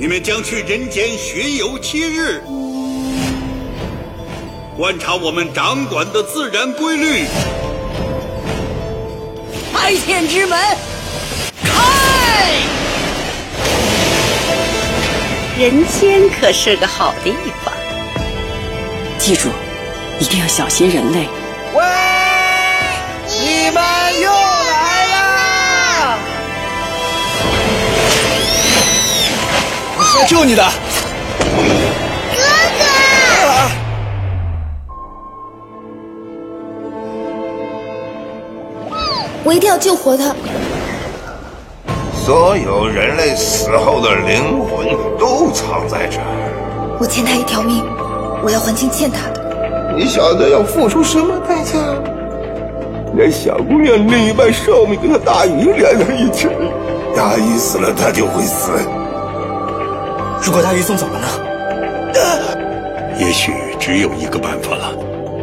你们将去人间巡游七日，观察我们掌管的自然规律。开天之门，开！人间可是个好地方，记住，一定要小心人类。我来救你的，哥哥。我一定要救活他。所有人类死后的灵魂都藏在这儿。我欠他一条命，我要还清欠他的。你晓得要付出什么代价？连小姑娘另一半寿命跟她大姨连在一起，大姨死了，她就会死。如果大鱼送走了呢？也许只有一个办法了。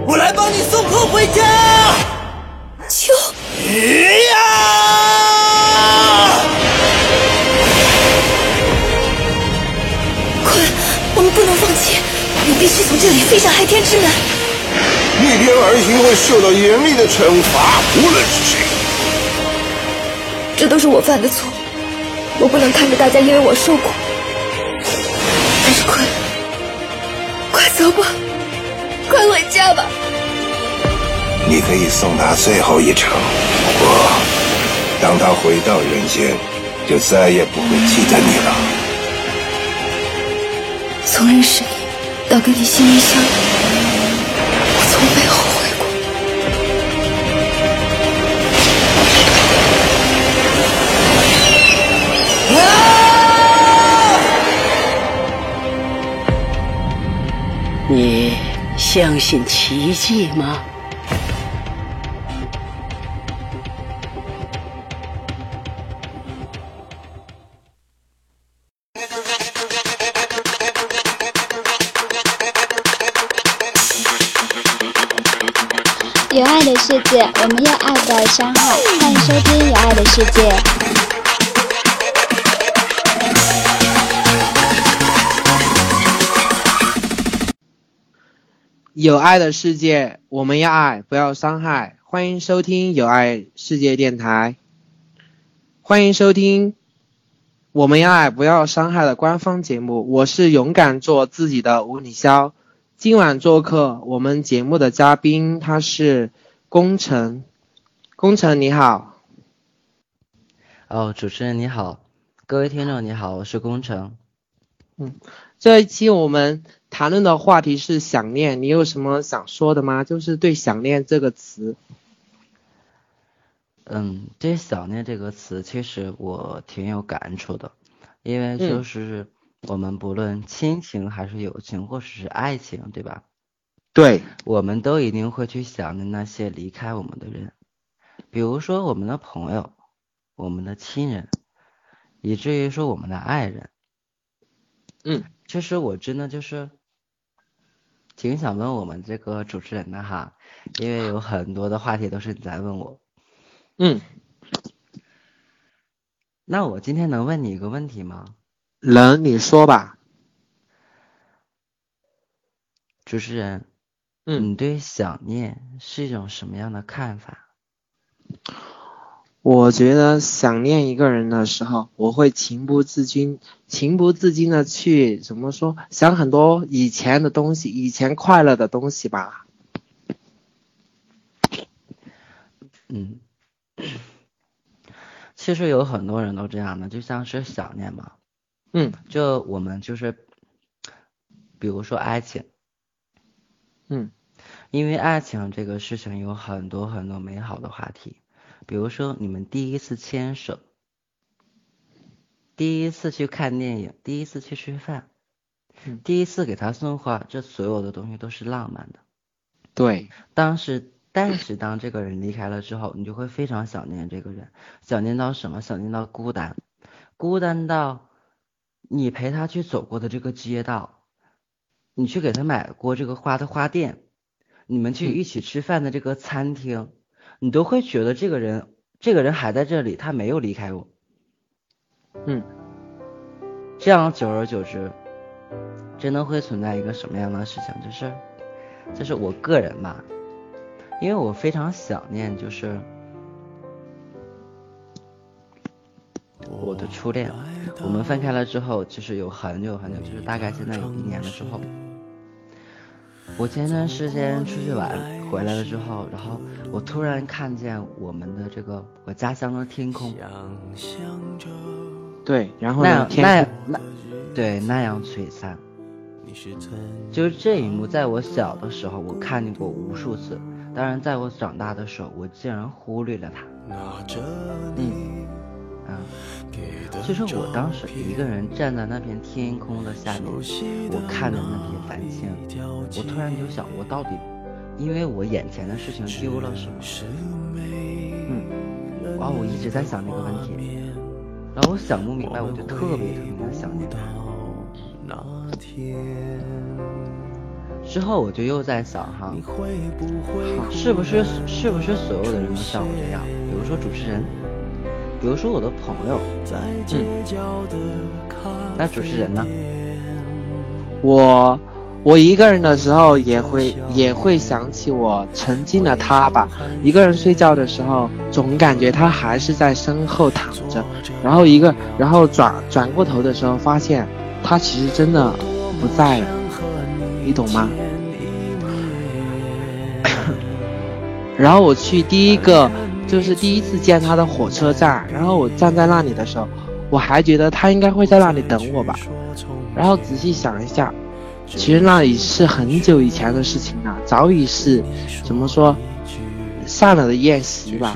我来帮你送货回家。救！呀！快，我们不能放弃，我必须从这里飞上海天之门。逆天而行会受到严厉的惩罚，无论是谁。这都是我犯的错，我不能看着大家因为我受苦。快走吧，快回家吧。你可以送他最后一程，不过当他回到人间，就再也不会记得你了。从认识你到跟你心灵相相信奇迹吗？有爱的世界，我们要爱的伤害。欢迎收听《有爱的世界》。有爱的世界，我们要爱，不要伤害。欢迎收听有爱世界电台，欢迎收听我们要爱，不要伤害的官方节目。我是勇敢做自己的吴礼潇。今晚做客我们节目的嘉宾，他是工程。工程你好。哦，主持人你好，各位听众你好，我是工程。嗯，这一期我们谈论的话题是想念，你有什么想说的吗？就是对想念这个词。嗯，对想念这个词，其实我挺有感触的，因为就是我们不论亲情还是友情，或者是爱情，对吧？对，我们都一定会去想念那些离开我们的人，比如说我们的朋友、我们的亲人，以至于说我们的爱人。嗯，其实我真的就是挺想问我们这个主持人的哈，因为有很多的话题都是你在问我。嗯，那我今天能问你一个问题吗？能，你说吧。主持人，嗯，你对想念是一种什么样的看法？我觉得想念一个人的时候，我会情不自禁、情不自禁的去怎么说，想很多以前的东西，以前快乐的东西吧。嗯，其实有很多人都这样的，就像是想念嘛。嗯，就我们就是，比如说爱情。嗯，因为爱情这个事情有很多很多美好的话题。比如说，你们第一次牵手，第一次去看电影，第一次去吃饭，嗯、第一次给他送花，这所有的东西都是浪漫的。对，当时，但是当这个人离开了之后，你就会非常想念这个人，想念到什么？想念到孤单，孤单到你陪他去走过的这个街道，你去给他买过这个花的花店，你们去一起吃饭的这个餐厅。你都会觉得这个人，这个人还在这里，他没有离开我。嗯，这样久而久之，真的会存在一个什么样的事情？就是，就是我个人吧，因为我非常想念，就是我的初恋。我们分开了之后，就是有很久很久，就是大概现在有一年了之后。我前段时间出去玩回来了之后，然后我突然看见我们的这个我家乡的天空，对，然后那那那对那样璀璨，就是这一幕，在我小的时候我看见过无数次，当然在我长大的时候，我竟然忽略了它。嗯。啊，其实我当时一个人站在那片天空的下面，我看着那片繁星，我突然就想，我到底因为我眼前的事情丢了什么？嗯，然后我一直在想这个问题，然后我想不明白，我就特别特别的想念他。之后我就又在想哈，是不是是不是所有的人都像我这样？比如说主持人。比如说我的朋友，嗯，那主持人呢？我我一个人的时候也会也会想起我曾经的他吧。一个人睡觉的时候，总感觉他还是在身后躺着，然后一个然后转转过头的时候，发现他其实真的不在了，你懂吗？然后我去第一个。就是第一次见他的火车站，然后我站在那里的时候，我还觉得他应该会在那里等我吧。然后仔细想一下，其实那里是很久以前的事情了，早已是怎么说散了的宴席吧。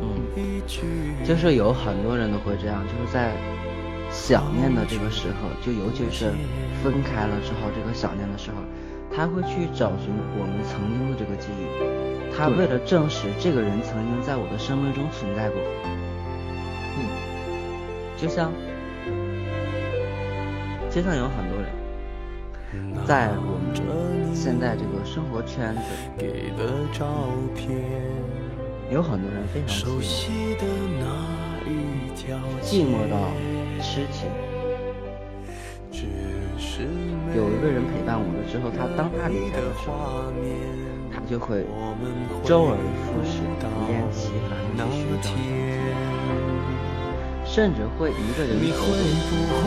嗯，就是有很多人都会这样，就是在想念的这个时候，就尤其是分开了之后，这个想念的时候，他会去找寻我们曾经的这个记忆。他为了证实这个人曾经在我的生命中存在过，嗯，就像，街上有很多人，在我们现在这个生活圈子，有很多人非常寂寞，寂寞到痴情。有一个人陪伴我了之后，他当他离开的时候。就会周而复始，不厌其烦的去寻找甚至会一个人偷偷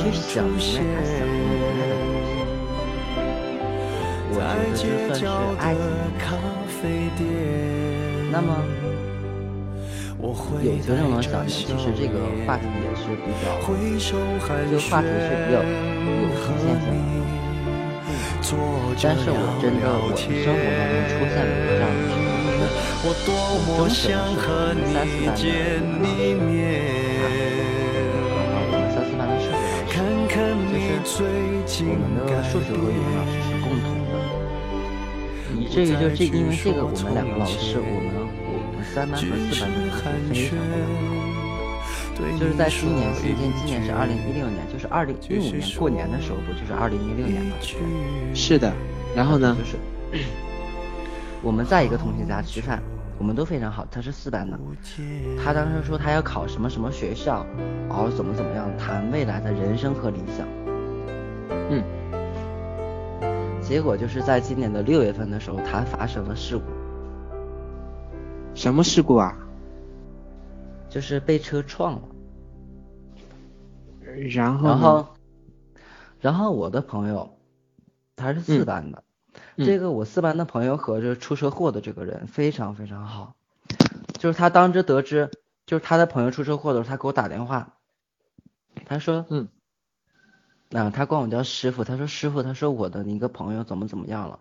去想念他想不开的东西。我觉得这算是爱情。那么，有情人能想念，其实这个话题也是比较，这个话题是比较有局限性的。但是我真的，我的生活当中出现了这样的事情，就是，中学的时候，我们三四班的，啊，我们三四班的数学老师，就是我们的数学和语文老师是共同的，以至于就这因为这个，我们两个老师，我们我们三班和四班的关系非常好。就是在今年，今年今年是二零一六年，就是二零一五年过年的时候，不就是二零一六年吗？是的。然后呢？就是 我们在一个同学家吃饭，我们都非常好。他是四班的，他当时说他要考什么什么学校，然后怎么怎么样，谈未来的人生和理想。嗯。结果就是在今年的六月份的时候，他发生了事故。什么事故啊？就是被车撞了，然后，然后，然后我的朋友，他是四班的，这个我四班的朋友和这出车祸的这个人非常非常好，就是他当时得知，就是他的朋友出车祸的时候，他给我打电话，他说，嗯，啊，他管我叫师傅，他说师傅，他说我的一个朋友怎么怎么样了。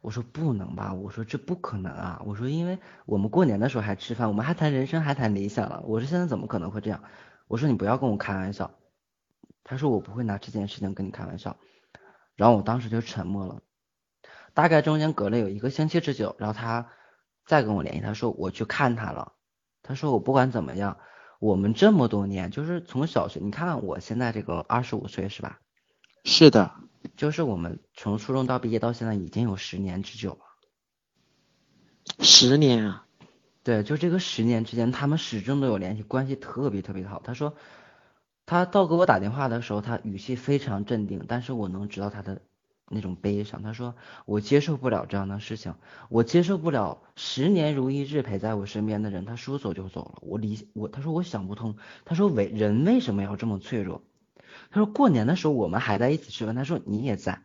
我说不能吧，我说这不可能啊，我说因为我们过年的时候还吃饭，我们还谈人生，还谈理想了，我说现在怎么可能会这样？我说你不要跟我开玩笑。他说我不会拿这件事情跟你开玩笑。然后我当时就沉默了，大概中间隔了有一个星期之久，然后他再跟我联系，他说我去看他了。他说我不管怎么样，我们这么多年就是从小学，你看我现在这个二十五岁是吧？是的。就是我们从初中到毕业到现在已经有十年之久了，十年啊，对，就这个十年之间，他们始终都有联系，关系特别特别的好。他说，他到给我打电话的时候，他语气非常镇定，但是我能知道他的那种悲伤。他说：“我接受不了这样的事情，我接受不了十年如一日陪在我身边的人，他说走就走了。我理我，他说我想不通。他说为人为什么要这么脆弱？他说过年的时候我们还在一起吃饭，他说你也在。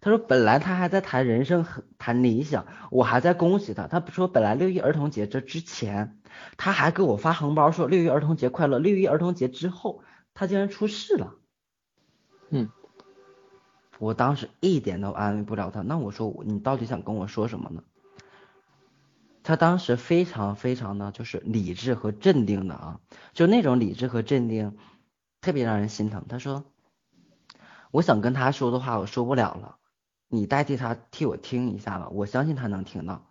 他说本来他还在谈人生谈理想，我还在恭喜他。他说本来六一儿童节这之前，他还给我发红包说六一儿童节快乐。六一儿童节之后。”他竟然出事了，嗯，我当时一点都安慰不了他。那我说你到底想跟我说什么呢？他当时非常非常的就是理智和镇定的啊，就那种理智和镇定，特别让人心疼。他说，我想跟他说的话我说不了了，你代替他替我听一下吧，我相信他能听到。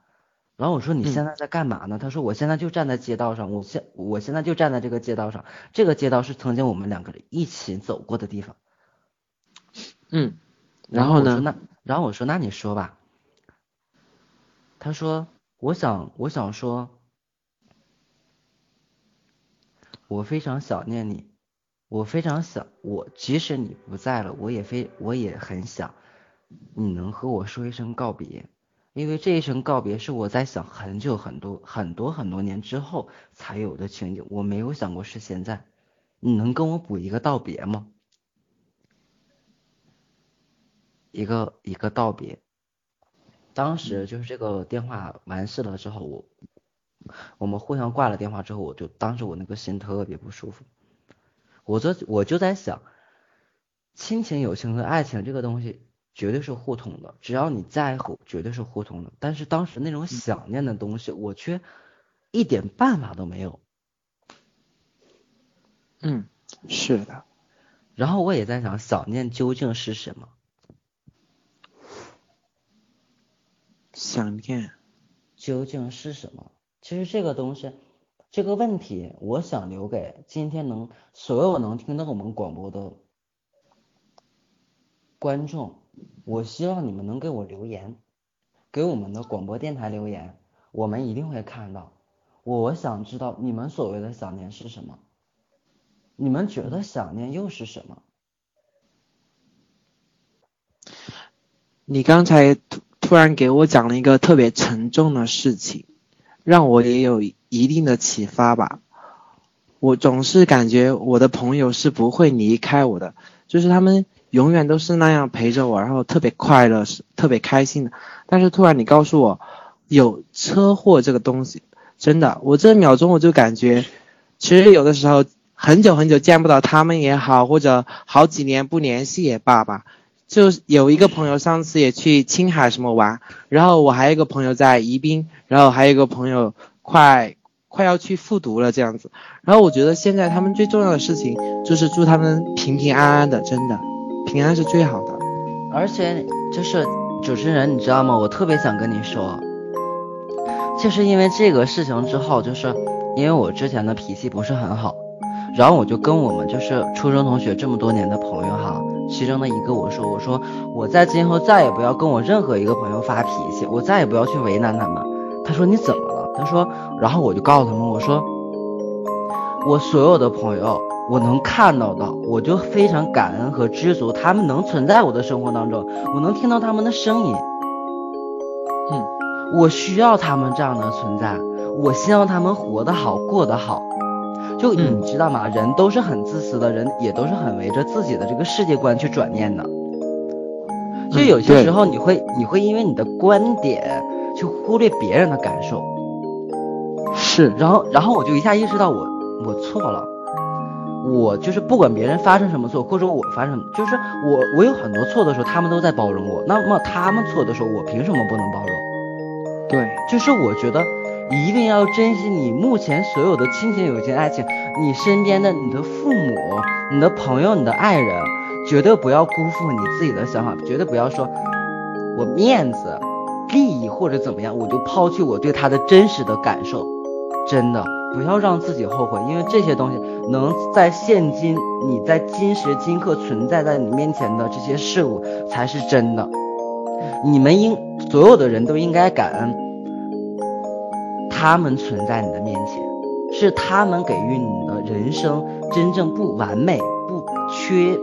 然后我说你现在在干嘛呢？他说我现在就站在街道上，我现我现在就站在这个街道上，这个街道是曾经我们两个人一起走过的地方。嗯，然后呢？那然后我说那你说吧。他说我想我想说，我非常想念你，我非常想我即使你不在了，我也非我也很想你能和我说一声告别。因为这一声告别是我在想很久很多很多很多年之后才有的情景，我没有想过是现在。你能跟我补一个道别吗？一个一个道别。当时就是这个电话完事了之后，我我们互相挂了电话之后，我就当时我那个心特别不舒服。我就我就在想，亲情、友情和爱情这个东西。绝对是互通的，只要你在乎，绝对是互通的。但是当时那种想念的东西，我却一点办法都没有。嗯，是的。然后我也在想，想念究竟是什么？想念究竟是什么？其实这个东西，这个问题，我想留给今天能所有能听到我们广播的观众。我希望你们能给我留言，给我们的广播电台留言，我们一定会看到。我想知道你们所谓的想念是什么？你们觉得想念又是什么？你刚才突突然给我讲了一个特别沉重的事情，让我也有一定的启发吧。我总是感觉我的朋友是不会离开我的，就是他们。永远都是那样陪着我，然后特别快乐，是特别开心的。但是突然你告诉我有车祸这个东西，真的，我这秒钟我就感觉，其实有的时候很久很久见不到他们也好，或者好几年不联系也罢吧。就有一个朋友上次也去青海什么玩，然后我还有一个朋友在宜宾，然后还有一个朋友快快要去复读了这样子。然后我觉得现在他们最重要的事情就是祝他们平平安安的，真的。平安是最好的，而且就是主持人，你知道吗？我特别想跟你说，就是因为这个事情之后，就是因为我之前的脾气不是很好，然后我就跟我们就是初中同学这么多年的朋友哈，其中的一个我说，我说我在今后再也不要跟我任何一个朋友发脾气，我再也不要去为难他们。他说你怎么了？他说，然后我就告诉他们，我说我所有的朋友。我能看到的，我就非常感恩和知足，他们能存在我的生活当中，我能听到他们的声音。嗯，我需要他们这样的存在，我希望他们活得好，过得好。就你知道吗？人都是很自私的，人也都是很围着自己的这个世界观去转念的。就有些时候，你会你会因为你的观点去忽略别人的感受。是，然后然后我就一下意识到我我错了。我就是不管别人发生什么错，或者我发生，就是我我有很多错的时候，他们都在包容我。那么他们错的时候，我凭什么不能包容？对，就是我觉得一定要珍惜你目前所有的亲情、友情、爱情，你身边的你的父母、你的朋友、你的爱人，绝对不要辜负你自己的想法，绝对不要说我面子、利益或者怎么样，我就抛弃我对他的真实的感受，真的。不要让自己后悔，因为这些东西能在现今你在今时今刻存在在你面前的这些事物才是真的。你们应所有的人都应该感恩，他们存在你的面前，是他们给予你的人生真正不完美不缺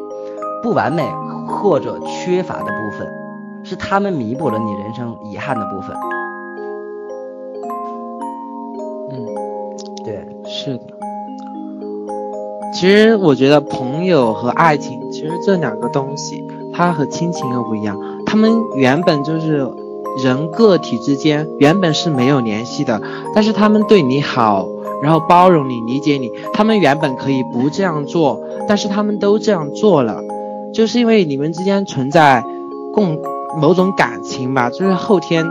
不完美或者缺乏的部分，是他们弥补了你人生遗憾的部分。嗯，对，是的。其实我觉得朋友和爱情，其实这两个东西，它和亲情又不一样。他们原本就是人个体之间原本是没有联系的，但是他们对你好，然后包容你、理解你。他们原本可以不这样做，但是他们都这样做了，就是因为你们之间存在共某种感情吧，就是后天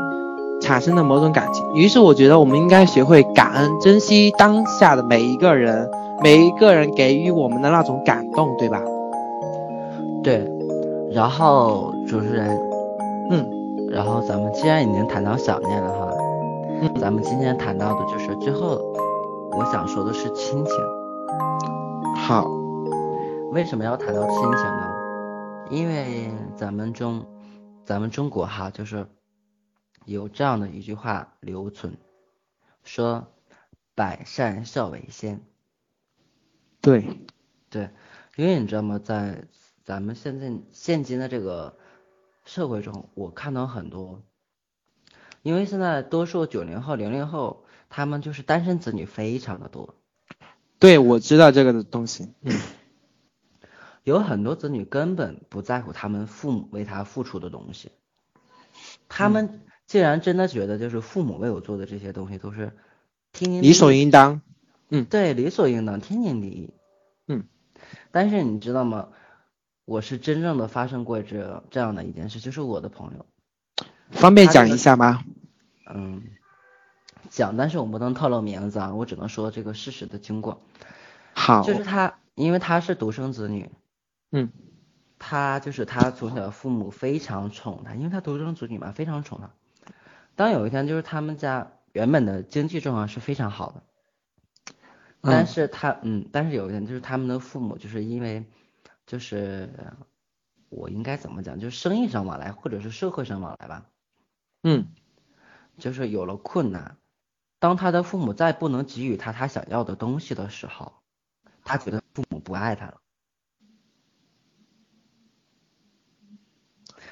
产生的某种感情。于是我觉得我们应该学会感恩、珍惜当下的每一个人。每一个人给予我们的那种感动，对吧？对。然后主持人，嗯，然后咱们既然已经谈到想念了哈，嗯，咱们今天谈到的就是最后，我想说的是亲情。好。为什么要谈到亲情呢？因为咱们中，咱们中国哈，就是有这样的一句话留存，说百善孝为先。对，对，因为你知道吗，在咱们现在现今的这个社会中，我看到很多，因为现在多数九零后、零零后，他们就是单身子女非常的多。对，我知道这个的东西。嗯，有很多子女根本不在乎他们父母为他付出的东西，他们既然真的觉得就是父母为我做的这些东西都是天理所应当。嗯，对，理所应当，天经地义。嗯，但是你知道吗？我是真正的发生过这这样的一件事，就是我的朋友，方便讲一下吗？嗯，讲，但是我不能透露名字啊，我只能说这个事实的经过。好，就是他，因为他是独生子女，嗯，他就是他从小父母非常宠他，因为他独生子女嘛，非常宠他。当有一天，就是他们家原本的经济状况是非常好的。但是他嗯，但是有一天就是他们的父母就是因为，就是我应该怎么讲，就是生意上往来或者是社会上往来吧，嗯，就是有了困难，当他的父母再不能给予他他想要的东西的时候，他觉得父母不爱他了，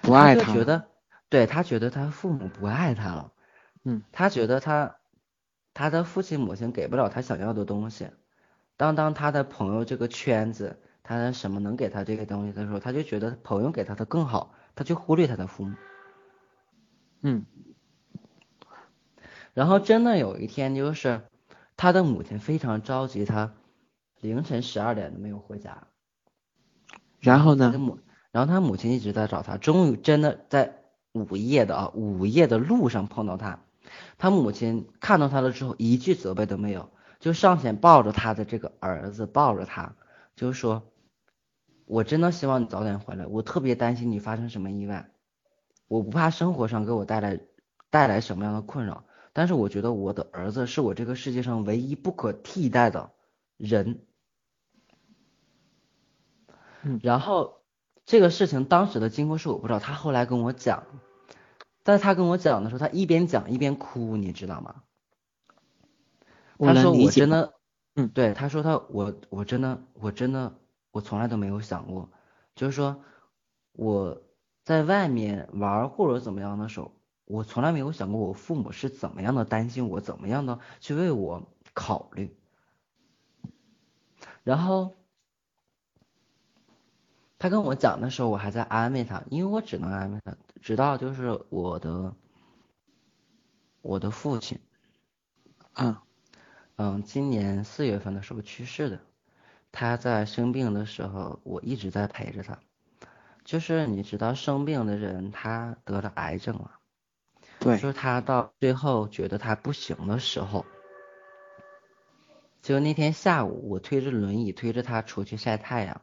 不爱他，他觉得对他觉得他父母不爱他了，嗯，他觉得他。他的父亲母亲给不了他想要的东西，当当他的朋友这个圈子，他什么能给他这个东西的时候，他就觉得朋友给他的更好，他就忽略他的父母。嗯。然后真的有一天，就是他的母亲非常着急，他凌晨十二点都没有回家。然后呢？母，然后他母亲一直在找他，终于真的在午夜的啊午夜的路上碰到他。他母亲看到他了之后，一句责备都没有，就上前抱着他的这个儿子，抱着他，就说：“我真的希望你早点回来，我特别担心你发生什么意外。我不怕生活上给我带来带来什么样的困扰，但是我觉得我的儿子是我这个世界上唯一不可替代的人。”嗯，然后这个事情当时的经过是我不知道，他后来跟我讲。但是他跟我讲的时候，他一边讲一边哭，你知道吗？他说我真的，嗯，对，他说他我我真的我真的我从来都没有想过，就是说我在外面玩或者怎么样的时候，我从来没有想过我父母是怎么样的担心我，怎么样的去为我考虑。然后他跟我讲的时候，我还在安慰他，因为我只能安慰他。直到就是我的我的父亲，嗯嗯，今年四月份的时候去世的。他在生病的时候，我一直在陪着他。就是你知道，生病的人他得了癌症了，对，就是他到最后觉得他不行的时候，就那天下午，我推着轮椅推着他出去晒太阳，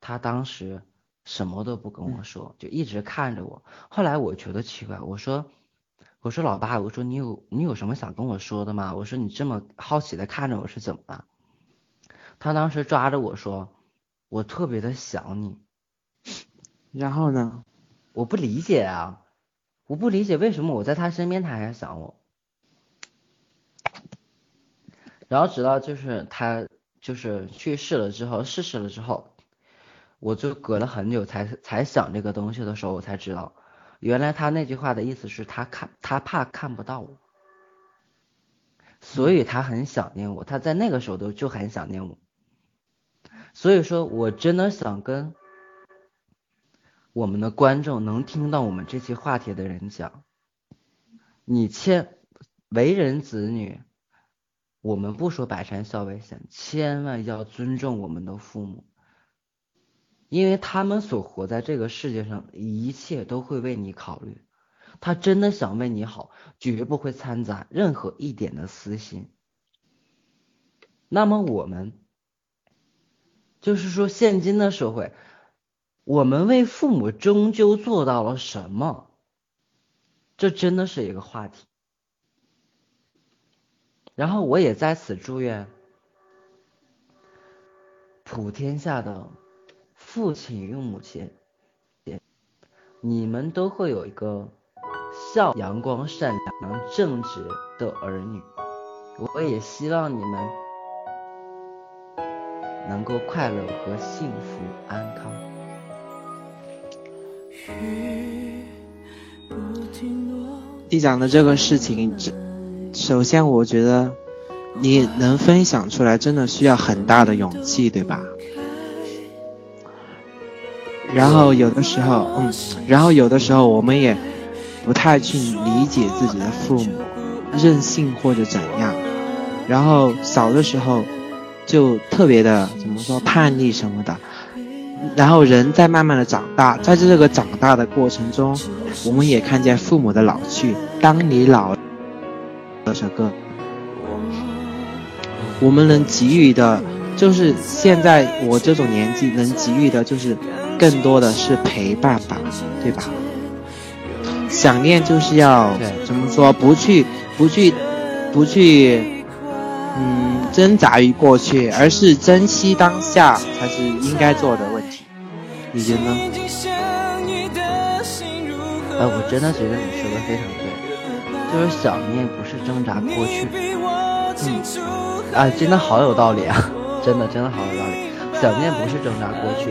他当时。什么都不跟我说，就一直看着我。后来我觉得奇怪，我说：“我说老爸，我说你有你有什么想跟我说的吗？我说你这么好奇的看着我是怎么了？”他当时抓着我说：“我特别的想你。”然后呢？我不理解啊，我不理解为什么我在他身边他还想我。然后直到就是他就是去世了之后，逝世了之后。我就隔了很久才才想这个东西的时候，我才知道，原来他那句话的意思是他看他怕看不到我，所以他很想念我，他在那个时候都就很想念我。所以说我真的想跟我们的观众能听到我们这期话题的人讲，你千为人子女，我们不说百善孝为先，千万要尊重我们的父母。因为他们所活在这个世界上，一切都会为你考虑，他真的想为你好，绝不会掺杂任何一点的私心。那么我们，就是说，现今的社会，我们为父母终究做到了什么？这真的是一个话题。然后我也在此祝愿普天下的。父亲与母亲，你们都会有一个孝、阳光、善良、正直的儿女。我也希望你们能够快乐和幸福安康。你讲的这个事情，这首先我觉得你能分享出来，真的需要很大的勇气，对吧？然后有的时候，嗯，然后有的时候我们也不太去理解自己的父母，任性或者怎样。然后小的时候就特别的怎么说叛逆什么的。然后人在慢慢的长大，在这个长大的过程中，我们也看见父母的老去。当你老，这个我们能给予的，就是现在我这种年纪能给予的，就是。更多的是陪伴吧，对吧？想念就是要怎么说？不去，不去，不去，嗯，挣扎于过去，而是珍惜当下才是应该做的问题。你觉得呢？哎，我真的觉得你说的非常对，就是想念不是挣扎过去。嗯，啊，真的好有道理啊！真的，真的好有道理。想念不是挣扎过去。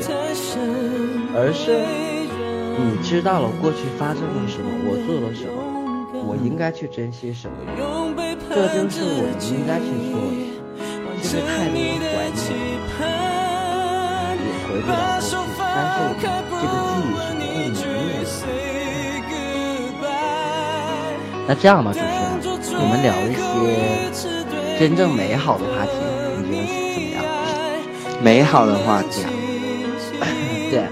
而是你知道了过去发生了什么，我做了什么，我应该去珍惜什么，这就是我们应该去做的。就是太多的怀念，也回不了过去，但是这个记忆是不会磨灭的。那这样吧，主持人，我们聊一些真正美好的话题，你觉得怎么样？美好的话题啊，对。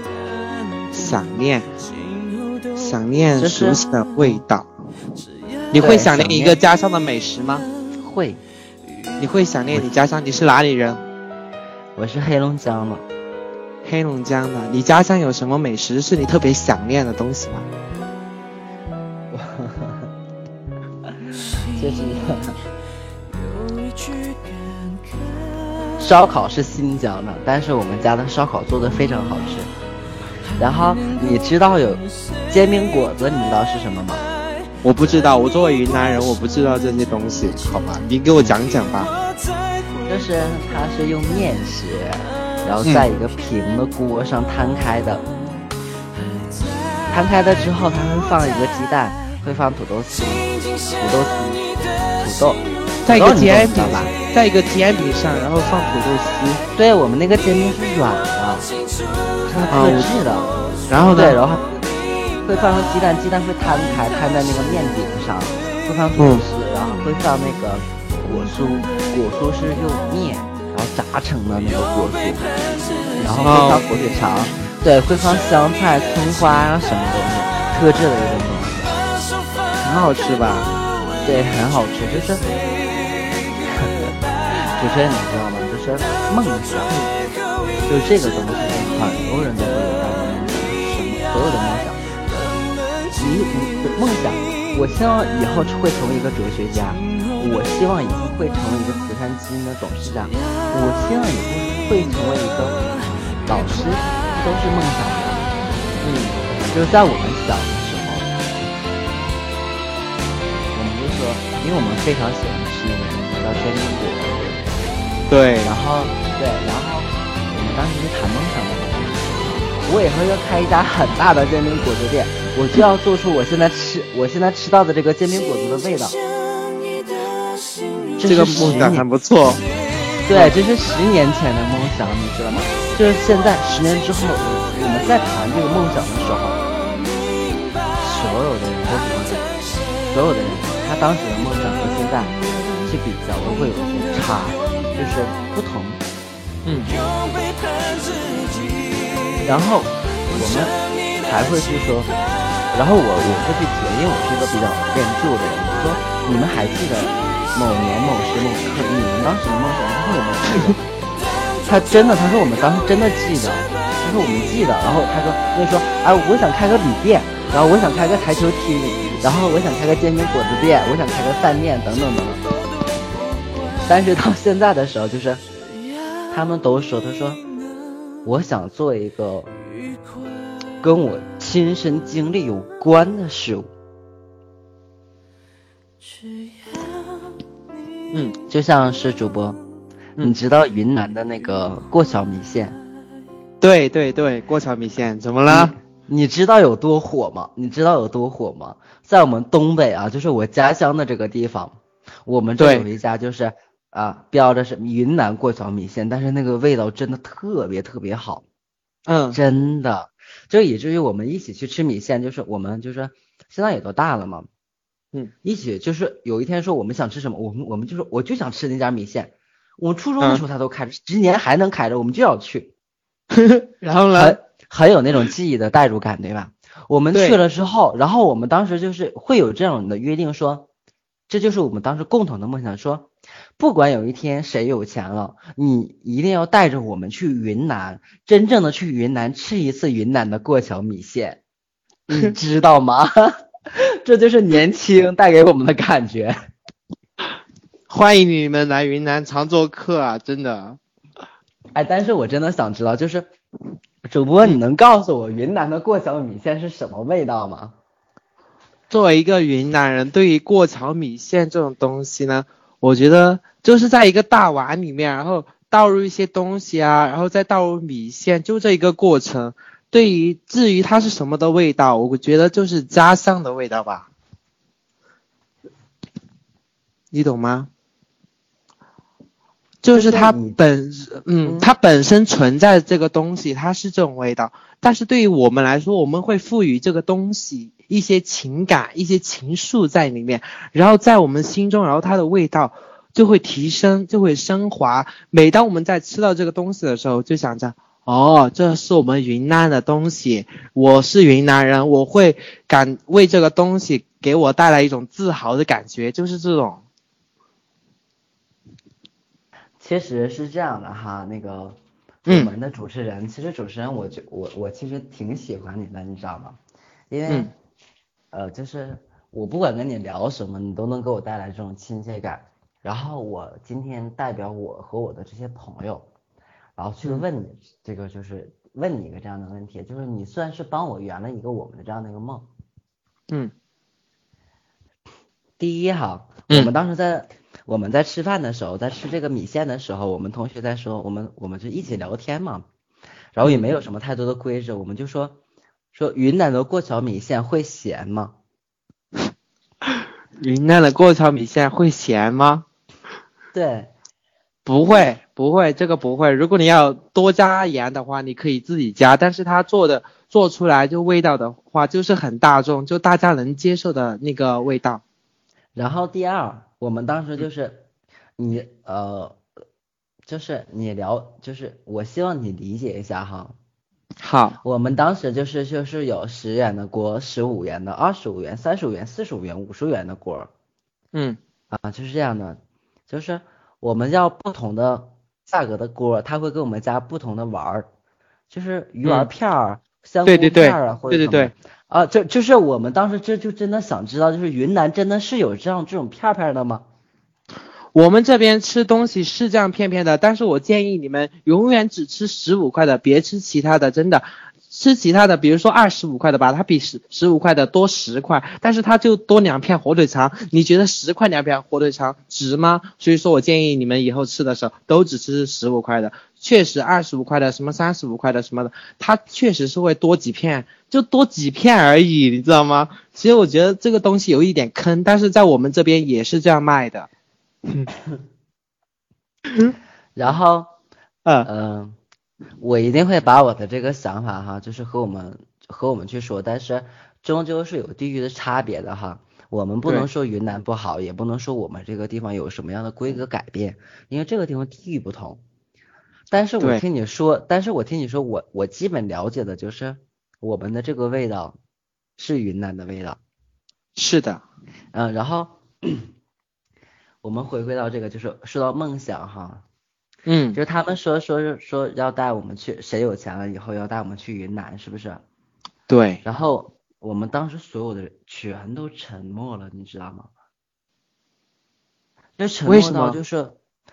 想念，想念熟悉的味道。你会想念一个家乡的美食吗？会。你会想念你家乡？你是哪里人？我是黑龙江的。黑龙江的，你家乡有什么美食是你特别想念的东西吗？就是 烧烤是新疆的，但是我们家的烧烤做的非常好吃。然后你知道有煎饼果子，你知道是什么吗？我不知道，我作为云南人，我不知道这些东西，好吧？你给我讲讲吧。就是它是用面食，然后在一个平的锅上摊开的，摊开的之后，它会放一个鸡蛋，会放土豆丝，土豆丝，土豆，在一个煎饼吧，在一个煎饼上，然后放土豆丝。对我们那个煎饼是软的。它特制的，然后对，然后会放上鸡蛋，鸡蛋会摊开摊在那个面饼上，会放土豆丝，然后会放那个果蔬，果蔬是用面然后炸成的那个果蔬，然后会放火腿肠，对，会放香菜、葱花啊什么东西，特制的一种东西，很好吃吧？对，很好吃，就是，主持人你知道吗？就是梦想，就这个东西。很多人都会有梦想，什么所有的梦想。你你的梦想，我希望以后会成为一个哲学家，我希望以后会成为一个慈善基金的董事长，我希望以后会成为一个老师，都是梦想的。嗯，就是在我们小的时候，我们就说，因为我们非常喜欢吃那个东西叫煎饼果子，对，然后对，然后我们当时是谈梦想的。我以后要开一家很大的煎饼果子店，我就要做出我现在吃我现在吃到的这个煎饼果子的味道。这个梦想还不错。对，这是十年前的梦想，你知道吗？就是现在十年之后，我们在谈这个梦想的时候，所有的人都不会，所有的人，他当时的梦想和现在去比较都会有一些差，就是不同。嗯。然后我们还会去说，然后我我会去提，因为我是一个比较恋旧的人，我说你们还记得某年某时某刻你们当时的梦想？他说我们记得，他真的，他说我们当时真的记得，他说我们记得，然后他说那说哎，我想开个旅店，然后我想开个台球厅，然后我想开个煎饼果子店，我想开个饭店等等等等。但是到现在的时候，就是他们都说，他说。我想做一个跟我亲身经历有关的事物。嗯，就像是主播，你知道云南的那个过桥米线？对对对，过桥米线怎么了？你知道有多火吗？你知道有多火吗？在我们东北啊，就是我家乡的这个地方，我们这有一家就是。啊，标着是云南过桥米线，但是那个味道真的特别特别好，嗯，真的，就以至于我们一起去吃米线，就是我们就是现在也都大了嘛，嗯，一起就是有一天说我们想吃什么，我们我们就说我就想吃那家米线，我初中的时候他都开着，今年还能开着，我们就要去，然后呢，很很有那种记忆的代入感，对吧？我们去了之后，然后我们当时就是会有这样的约定，说这就是我们当时共同的梦想，说。不管有一天谁有钱了，你一定要带着我们去云南，真正的去云南吃一次云南的过桥米线，你知道吗？这就是年轻带给我们的感觉。欢迎你们来云南常做客啊！真的。哎，但是我真的想知道，就是主播，你能告诉我云南的过桥米线是什么味道吗？作为一个云南人，对于过桥米线这种东西呢？我觉得就是在一个大碗里面，然后倒入一些东西啊，然后再倒入米线，就这一个过程。对于至于它是什么的味道，我觉得就是家乡的味道吧。你懂吗？就是它本嗯，它本身存在这个东西，它是这种味道。但是对于我们来说，我们会赋予这个东西。一些情感、一些情愫在里面，然后在我们心中，然后它的味道就会提升，就会升华。每当我们在吃到这个东西的时候，就想着，哦，这是我们云南的东西，我是云南人，我会感为这个东西给我带来一种自豪的感觉，就是这种。其实是这样的哈，那个我们的主持人，其实主持人，我就我我其实挺喜欢你的，你知道吗？因为。呃，就是我不管跟你聊什么，你都能给我带来这种亲切感。然后我今天代表我和我的这些朋友，然后去问你这个，就是问你一个这样的问题，就是你算是帮我圆了一个我们的这样的一个梦。嗯。第一哈，我们当时在我们在吃饭的时候，在吃这个米线的时候，我们同学在说，我们我们就一起聊天嘛，然后也没有什么太多的规则，我们就说。说云南的过桥米线会咸吗？云南的过桥米线会咸吗？对，不会，不会，这个不会。如果你要多加盐的话，你可以自己加，但是它做的做出来就味道的话，就是很大众，就大家能接受的那个味道。然后第二，我们当时就是你呃，就是你聊，就是我希望你理解一下哈。好，我们当时就是就是有十元的锅、十五元的、二十五元、三十五元、四十五元、五十元的锅，嗯，啊，就是这样的，就是我们要不同的价格的锅，他会给我们加不同的丸儿，就是鱼丸片儿、香菇片儿啊，或者什么，对。对对，啊，就就是我们当时这就真的想知道，就是云南真的是有这样这种片片的吗？我们这边吃东西是这样片片的，但是我建议你们永远只吃十五块的，别吃其他的，真的，吃其他的，比如说二十五块的吧，它比十十五块的多十块，但是它就多两片火腿肠，你觉得十块两片火腿肠值吗？所以说我建议你们以后吃的时候都只吃十五块的，确实二十五块的什么三十五块的什么的，它确实是会多几片，就多几片而已，你知道吗？其实我觉得这个东西有一点坑，但是在我们这边也是这样卖的。然后，嗯嗯，我一定会把我的这个想法哈，就是和我们和我们去说，但是终究是有地域的差别的哈。我们不能说云南不好，也不能说我们这个地方有什么样的规格改变，因为这个地方地域不同。但是我听你说，但是我听你说，我我基本了解的就是我们的这个味道是云南的味道。是的，嗯，然后我们回归到这个，就是说到梦想哈，嗯，就是他们说说说要带我们去，谁有钱了以后要带我们去云南，是不是？对。然后。我们当时所有的人全都沉默了，你知道吗？那沉默到就是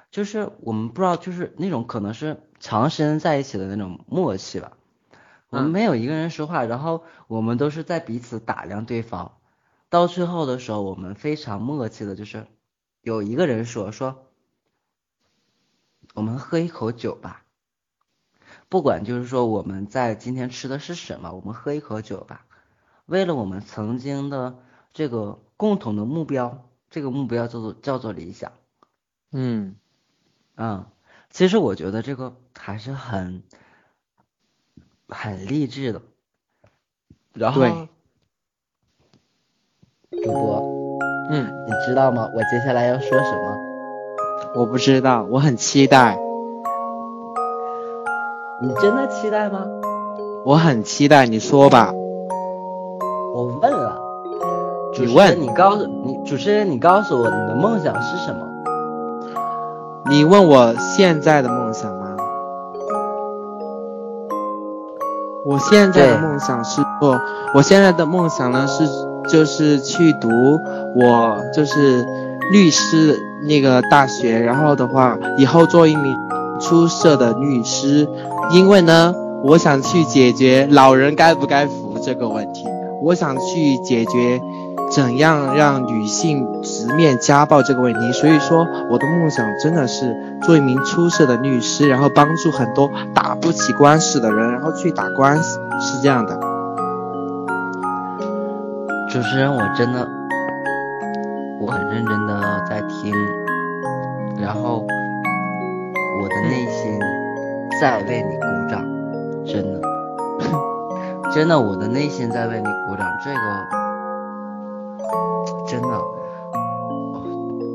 就是我们不知道，就是那种可能是长时间在一起的那种默契吧。我们没有一个人说话，然后我们都是在彼此打量对方。到最后的时候，我们非常默契的，就是有一个人说说，我们喝一口酒吧。不管就是说我们在今天吃的是什么，我们喝一口酒吧。为了我们曾经的这个共同的目标，这个目标叫做叫做理想。嗯嗯，其实我觉得这个还是很很励志的。然后，主播，嗯，你知道吗？我接下来要说什么？我不知道，我很期待。你真的期待吗？我很期待，你说吧。我问了，你问，你告诉你主持人，你告诉我你的梦想是什么？你问我现在的梦想吗？我现在的梦想是做，我现在的梦想呢是就是去读我就是律师那个大学，然后的话以后做一名出色的律师，因为呢我想去解决老人该不该扶这个问题。我想去解决怎样让女性直面家暴这个问题，所以说我的梦想真的是做一名出色的律师，然后帮助很多打不起官司的人，然后去打官司，是这样的。主持人，我真的，我很认真的在听，然后我的内心在为你鼓掌，真的。真的，我的内心在为你鼓掌。这个真的，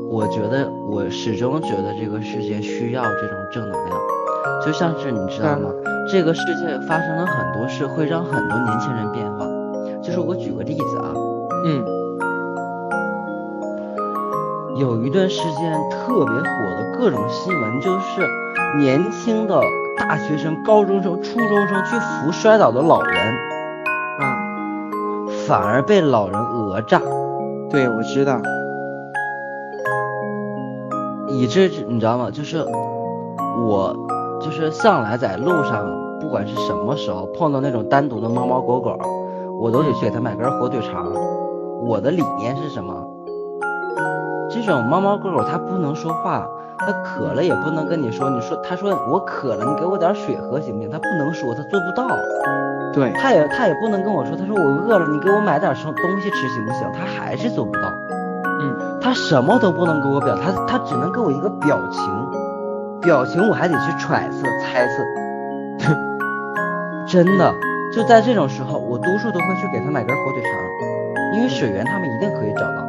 我觉得我始终觉得这个世界需要这种正能量。就像是你知道吗？这个世界发生了很多事，会让很多年轻人变化。就是我举个例子啊，嗯，有一段时间特别火的各种新闻，就是年轻的大学生、高中生、初中生去扶摔倒的老人。啊反而被老人讹诈，对我知道，以致你知道吗？就是我就是向来在路上，不管是什么时候碰到那种单独的猫猫狗狗，我都得去给它买根火腿肠。我的理念是什么？这种猫猫狗狗它不能说话，它渴了也不能跟你说，你说它说我渴了，你给我点水喝行不行？它不能说，它做不到。对，它也它也不能跟我说，它说我饿了，你给我买点什么东西吃行不行？它还是做不到。嗯，它什么都不能给我表，它它只能给我一个表情，表情我还得去揣测猜测。真的，就在这种时候，我多数都会去给它买根火腿肠，因为水源他们一定可以找到。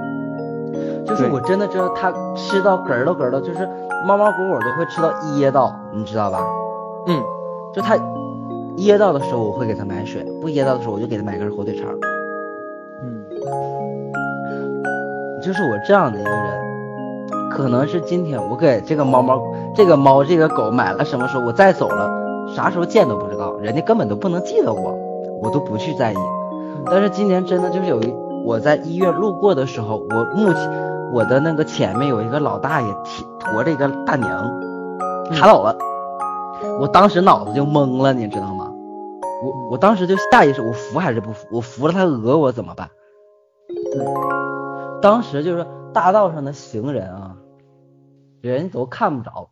就是我真的知道他吃到嗝了嗝了，就是猫猫狗狗都会吃到噎到，你知道吧？嗯，就他。噎到的时候我会给他买水，不噎到的时候我就给他买根火腿肠。嗯，就是我这样的一个人，可能是今天我给这个猫猫、这个猫、这个狗买了什么时候，我再走了，啥时候见都不知道，人家根本都不能记得我，我都不去在意。但是今年真的就是有一，我在医院路过的时候，我目前我的那个前面有一个老大爷提驮着一个大娘，卡倒了，我当时脑子就懵了，你知道吗？我我当时就下意识，我扶还是不扶？我扶了他讹我怎么办？当时就是大道上的行人啊，人都看不着，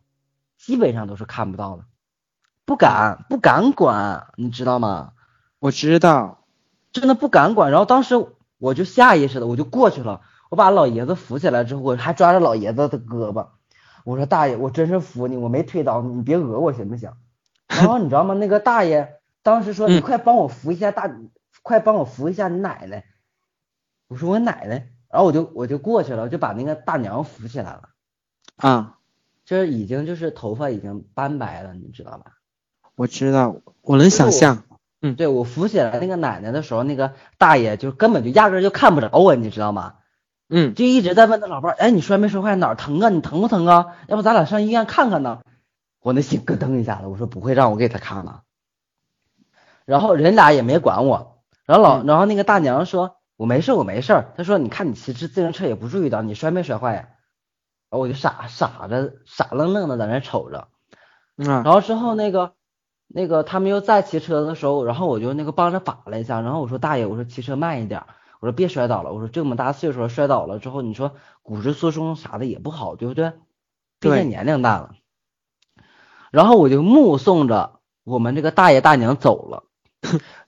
基本上都是看不到的。不敢不敢管，你知道吗？我知道，真的不敢管。然后当时我就下意识的我就过去了，我把老爷子扶起来之后，我还抓着老爷子的胳膊，我说大爷，我真是服你，我没推倒你，你别讹我行不行？然后你知道吗？那个大爷当时说：“ 你快帮我扶一下大，快帮我扶一下你奶奶。”我说：“我奶奶。”然后我就我就过去了，我就把那个大娘扶起来了。啊，就是已经就是头发已经斑白了，你知道吧？我知道，我能想象。嗯，对我扶起来那个奶奶的时候，那个大爷就根本就压根就看不着我，你知道吗？嗯，就一直在问他老伴儿：“哎，你摔没摔坏？哪儿疼啊？你疼不疼啊？要不咱俩上医院看看呢？”我那心咯噔一下子，我说不会让我给他看了？然后人俩也没管我，然后老然后那个大娘说：“我没事，我没事。”她说：“你看你骑自行车也不注意到，你摔没摔坏呀？”然后我就傻傻着傻愣愣的在那瞅着，嗯，然后之后那个那个他们又再骑车的时候，然后我就那个帮着把了一下，然后我说大爷，我说骑车慢一点，我说别摔倒了，我说这么大岁数摔倒了之后，你说骨质疏松啥的也不好，对不对？毕竟年龄大了。然后我就目送着我们这个大爷大娘走了，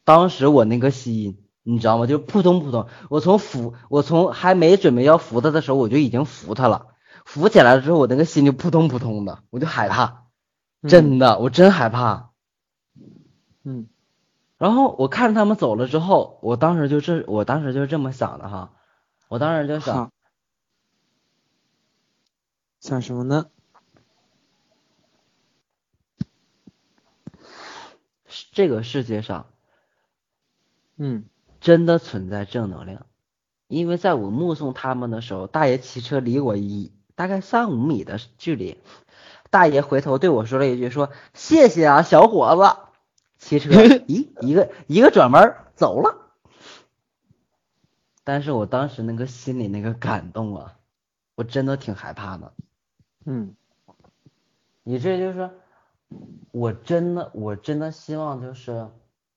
当时我那个心你知道吗？就扑通扑通，我从扶我从还没准备要扶他的时候，我就已经扶他了。扶起来了之后，我那个心就扑通扑通的，我就害怕，真的，我真害怕。嗯，然后我看着他们走了之后，我当时就这，我当时就这么想的哈，我当时就想，想什么呢？这个世界上，嗯，真的存在正能量，因为在我目送他们的时候，大爷骑车离我一。大概三五米的距离，大爷回头对我说了一句：“说谢谢啊，小伙子。”骑车，咦，一个一个转弯走了。但是我当时那个心里那个感动啊，我真的挺害怕的。嗯，你这就是，我真的我真的希望就是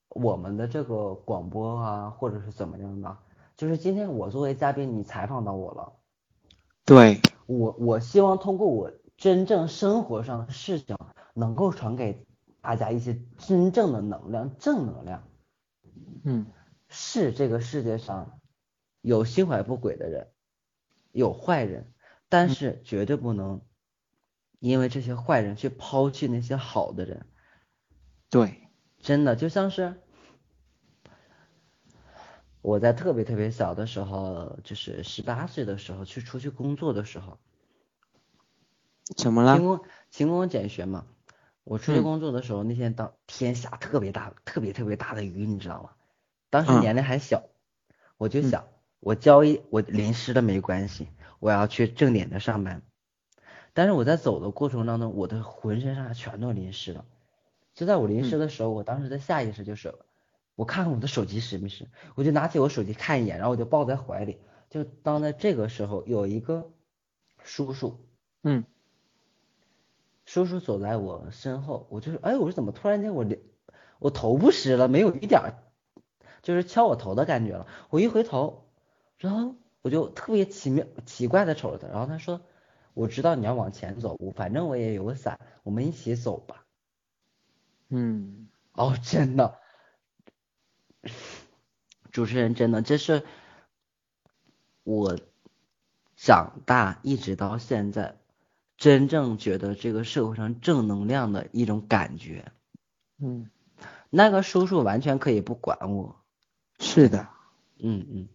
我们的这个广播啊，或者是怎么样的，就是今天我作为嘉宾，你采访到我了。对。我我希望通过我真正生活上的事情，能够传给大家一些真正的能量，正能量。嗯，是这个世界上有心怀不轨的人，有坏人，但是绝对不能因为这些坏人去抛弃那些好的人。对，真的就像是我在特别特别小的时候，就是十八岁的时候去出去工作的时候，怎么了？勤工勤工俭学嘛。我出去工作的时候，那天当天下特别大、特别特别大的雨，你知道吗？当时年龄还小，我就想，我交一我淋湿了没关系，我要去正点的上班。但是我在走的过程当中，我的浑身上下全都淋湿了。就在我淋湿的时候，我当时的下意识就是。我看看我的手机是没是，我就拿起我手机看一眼，然后我就抱在怀里。就当在这个时候，有一个叔叔，嗯，叔叔走在我身后，我就是，哎，我说怎么突然间我连我头不湿了，没有一点就是敲我头的感觉了。我一回头，然后我就特别奇妙奇怪的瞅着他，然后他说，我知道你要往前走，我反正我也有个伞，我们一起走吧。嗯，哦，真的。主持人，真的，这是我长大一直到现在真正觉得这个社会上正能量的一种感觉。嗯，那个叔叔完全可以不管我。是的，嗯嗯。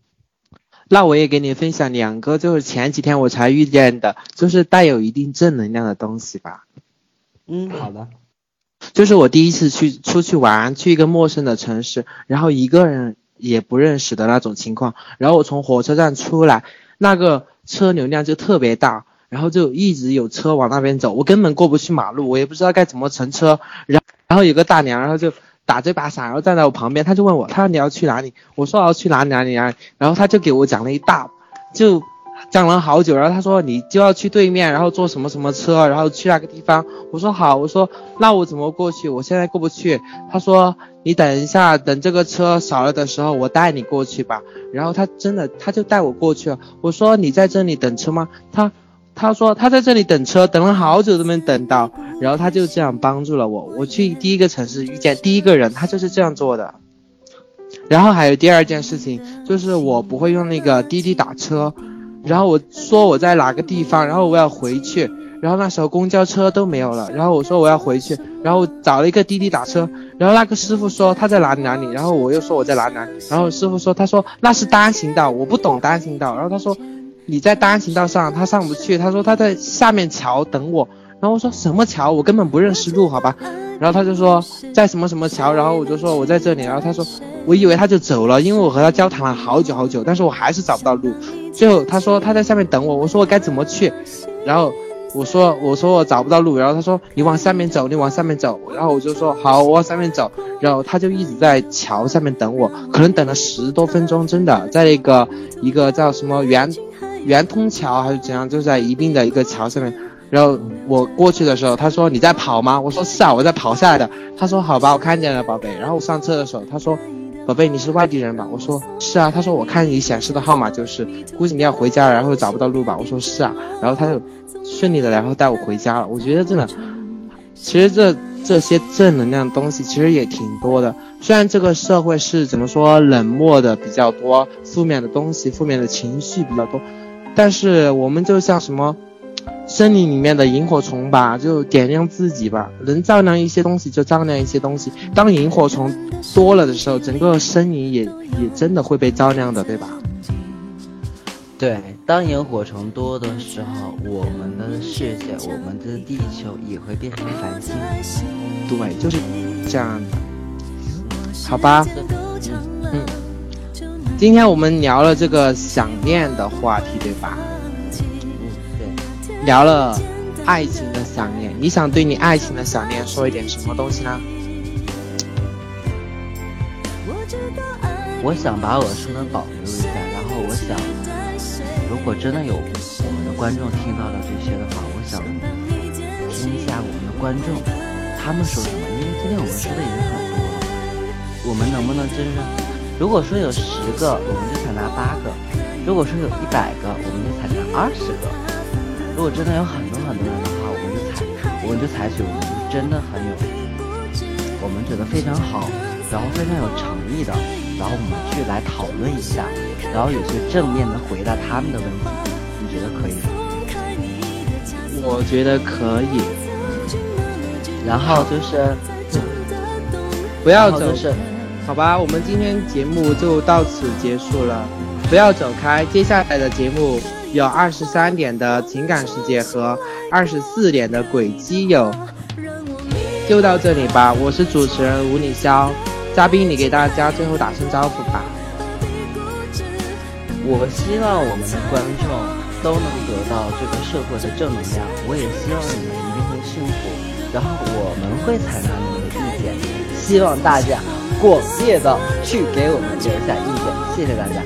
那我也给你分享两个，就是前几天我才遇见的，就是带有一定正能量的东西吧。嗯，好的。就是我第一次去出去玩，去一个陌生的城市，然后一个人也不认识的那种情况。然后我从火车站出来，那个车流量就特别大，然后就一直有车往那边走，我根本过不去马路，我也不知道该怎么乘车。然然后有个大娘，然后就打这把伞，然后站在我旁边，他就问我，他说你要去哪里？我说我要去哪里哪里哪里。然后他就给我讲了一大，就。讲了好久，然后他说你就要去对面，然后坐什么什么车，然后去那个地方。我说好，我说那我怎么过去？我现在过不去。他说你等一下，等这个车少了的时候，我带你过去吧。然后他真的他就带我过去了。我说你在这里等车吗？他。他说他在这里等车，等了好久都没等到，然后他就这样帮助了我。我去第一个城市遇见第一个人，他就是这样做的。然后还有第二件事情，就是我不会用那个滴滴打车，然后我说我在哪个地方，然后我要回去，然后那时候公交车都没有了，然后我说我要回去，然后找了一个滴滴打车，然后那个师傅说他在哪里哪里，然后我又说我在哪里哪里，然后师傅说他说那是单行道，我不懂单行道，然后他说你在单行道上，他上不去，他说他在下面桥等我，然后我说什么桥，我根本不认识路，好吧。然后他就说在什么什么桥，然后我就说我在这里，然后他说我以为他就走了，因为我和他交谈了好久好久，但是我还是找不到路。最后他说他在下面等我，我说我该怎么去，然后我说我说我找不到路，然后他说你往下面走，你往下面走，然后我就说好，我往下面走，然后他就一直在桥下面等我，可能等了十多分钟，真的。在那个一个叫什么圆圆通桥还是怎样，就在宜宾的一个桥上面。然后我过去的时候，他说你在跑吗？我说是啊，我在跑下来的。他说好吧，我看见了，宝贝。然后我上车的时候，他说，宝贝，你是外地人吧？我说是啊。他说我看你显示的号码就是，估计你要回家了，然后找不到路吧？我说是啊。然后他就顺利的然后带我回家了。我觉得真的，其实这这些正能量的东西其实也挺多的。虽然这个社会是怎么说冷漠的比较多，负面的东西、负面的情绪比较多，但是我们就像什么。森林里面的萤火虫吧，就点亮自己吧，能照亮一些东西就照亮一些东西。当萤火虫多了的时候，整个森林也也真的会被照亮的，对吧？对，当萤火虫多的时候，我们的世界，我们的地球也会变成繁星。对，就是这样的。好吧，嗯，今天我们聊了这个想念的话题，对吧？嗯，对聊了爱情的想念，你想对你爱情的想念说一点什么东西呢？我想把我说的保留一下，然后我想，如果真的有我们的观众听到了这些的话，我想听一下我们的观众他们说什么，因为今天我们说的已经很多了，我们能不能真的，如果说有十个，我们就采纳八个；如果说有一百个，我们就采纳二十个。如果真的有很多很多人的话，我们就采，我们就采取我们真的很有，我们觉得非常好，然后非常有诚意的，然后我们去来讨论一下，然后有些正面的回答他们的问题，你觉得可以吗？我觉得可以。然后就是，不要走，好吧，我们今天节目就到此结束了，不要走开，接下来的节目。有二十三点的情感世界和二十四点的鬼基友，就到这里吧。我是主持人吴礼潇，嘉宾你给大家最后打声招呼吧。我希望我们的观众都能得到这个社会的正能量，我也希望你们一定会幸福，然后我们会采纳你们的意见，希望大家广烈的去给我们留下意见，谢谢大家。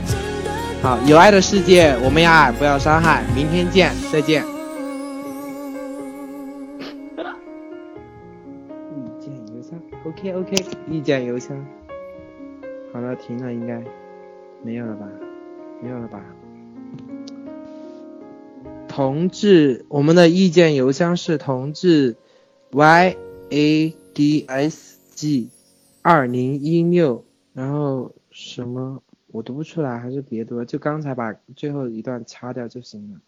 好，有爱的世界，我们要爱，不要伤害。明天见，再见。意见邮箱，OK OK，意见邮箱。好了，停了，应该没有了吧？没有了吧？同志，我们的意见邮箱是同志 y a d s g 二零一六，然后什么？我读不出来，还是别读了。就刚才把最后一段擦掉就行了。